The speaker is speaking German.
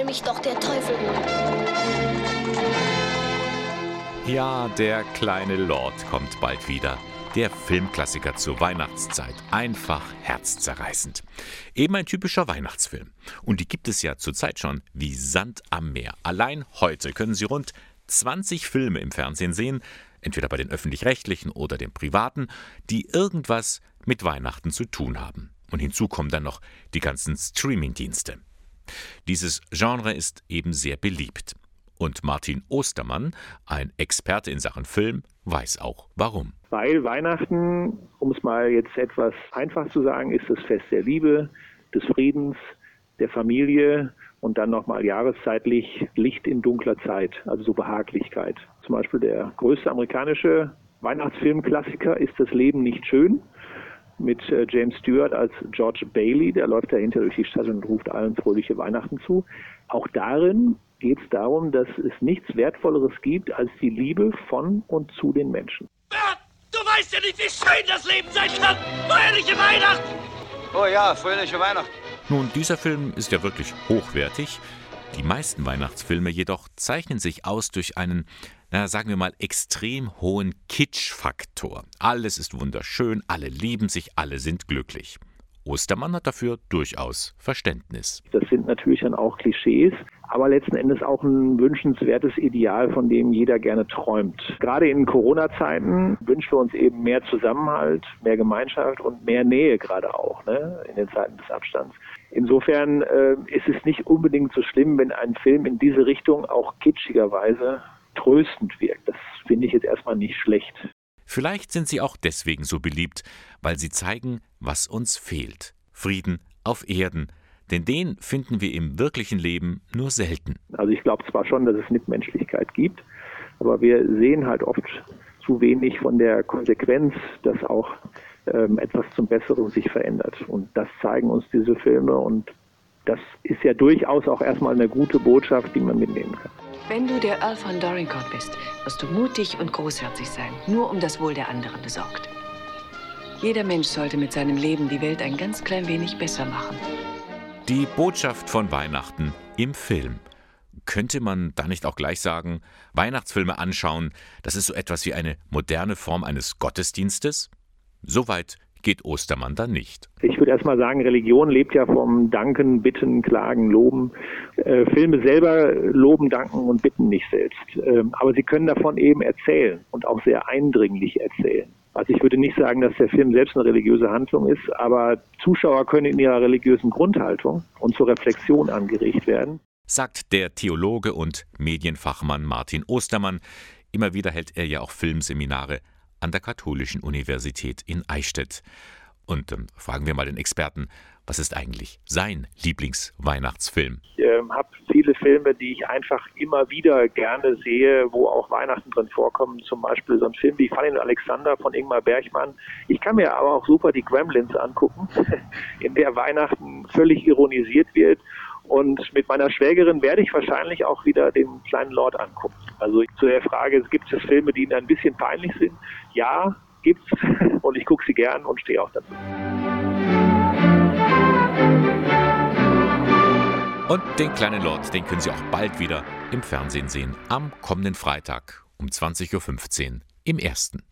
soll mich doch der Teufel holen. Ja, der kleine Lord kommt bald wieder. Der Filmklassiker zur Weihnachtszeit. Einfach herzzerreißend. Eben ein typischer Weihnachtsfilm. Und die gibt es ja zurzeit schon wie Sand am Meer. Allein heute können Sie rund 20 Filme im Fernsehen sehen, entweder bei den öffentlich-rechtlichen oder den privaten, die irgendwas mit Weihnachten zu tun haben. Und hinzu kommen dann noch die ganzen Streaming-Dienste. Dieses Genre ist eben sehr beliebt. Und Martin Ostermann, ein Experte in Sachen Film, weiß auch warum. Weil Weihnachten, um es mal jetzt etwas einfach zu sagen, ist das Fest der Liebe, des Friedens, der Familie und dann nochmal jahreszeitlich Licht in dunkler Zeit, also so Behaglichkeit. Zum Beispiel der größte amerikanische Weihnachtsfilmklassiker ist Das Leben nicht schön mit äh, James Stewart als George Bailey, der läuft dahinter durch die Stadt und ruft allen fröhliche Weihnachten zu. Auch darin geht es darum, dass es nichts Wertvolleres gibt als die Liebe von und zu den Menschen. Bert, du weißt ja nicht, wie schön das Leben sein kann. Fröhliche Weihnachten! Oh ja, fröhliche Weihnachten. Nun, dieser Film ist ja wirklich hochwertig. Die meisten Weihnachtsfilme jedoch zeichnen sich aus durch einen, na, sagen wir mal, extrem hohen Kitsch-Faktor. Alles ist wunderschön, alle lieben sich, alle sind glücklich. Ostermann hat dafür durchaus Verständnis. Das sind natürlich dann auch Klischees, aber letzten Endes auch ein wünschenswertes Ideal, von dem jeder gerne träumt. Gerade in Corona-Zeiten wünschen wir uns eben mehr Zusammenhalt, mehr Gemeinschaft und mehr Nähe gerade auch ne, in den Zeiten des Abstands. Insofern äh, ist es nicht unbedingt so schlimm, wenn ein Film in diese Richtung auch kitschigerweise tröstend wirkt. Das finde ich jetzt erstmal nicht schlecht. Vielleicht sind sie auch deswegen so beliebt, weil sie zeigen, was uns fehlt. Frieden auf Erden. Denn den finden wir im wirklichen Leben nur selten. Also ich glaube zwar schon, dass es Mitmenschlichkeit gibt, aber wir sehen halt oft zu wenig von der Konsequenz, dass auch ähm, etwas zum Besseren sich verändert. Und das zeigen uns diese Filme und das ist ja durchaus auch erstmal eine gute Botschaft, die man mitnehmen kann. Wenn du der Earl von Dorincourt bist, wirst du mutig und großherzig sein, nur um das Wohl der anderen besorgt. Jeder Mensch sollte mit seinem Leben die Welt ein ganz klein wenig besser machen. Die Botschaft von Weihnachten im Film. Könnte man da nicht auch gleich sagen, Weihnachtsfilme anschauen, das ist so etwas wie eine moderne Form eines Gottesdienstes? Soweit geht Ostermann dann nicht. Ich würde erstmal sagen, Religion lebt ja vom Danken, Bitten, Klagen, Loben. Äh, Filme selber loben, danken und bitten nicht selbst. Ähm, aber sie können davon eben erzählen und auch sehr eindringlich erzählen. Also ich würde nicht sagen, dass der Film selbst eine religiöse Handlung ist, aber Zuschauer können in ihrer religiösen Grundhaltung und zur Reflexion angeregt werden. Sagt der Theologe und Medienfachmann Martin Ostermann. Immer wieder hält er ja auch Filmseminare an der Katholischen Universität in Eichstätt. Und ähm, fragen wir mal den Experten, was ist eigentlich sein Lieblingsweihnachtsfilm? Ich äh, habe viele Filme, die ich einfach immer wieder gerne sehe, wo auch Weihnachten drin vorkommen. Zum Beispiel so ein Film wie Fanny und Alexander von Ingmar Bergmann. Ich kann mir aber auch super die Gremlins angucken, in der Weihnachten völlig ironisiert wird und mit meiner Schwägerin werde ich wahrscheinlich auch wieder den kleinen Lord angucken. Also zu der Frage, gibt es Filme, die Ihnen ein bisschen peinlich sind? Ja, gibt's. Und ich gucke sie gern und stehe auch dazu. Und den kleinen Lord, den können Sie auch bald wieder im Fernsehen sehen. Am kommenden Freitag um 20.15 Uhr im ersten.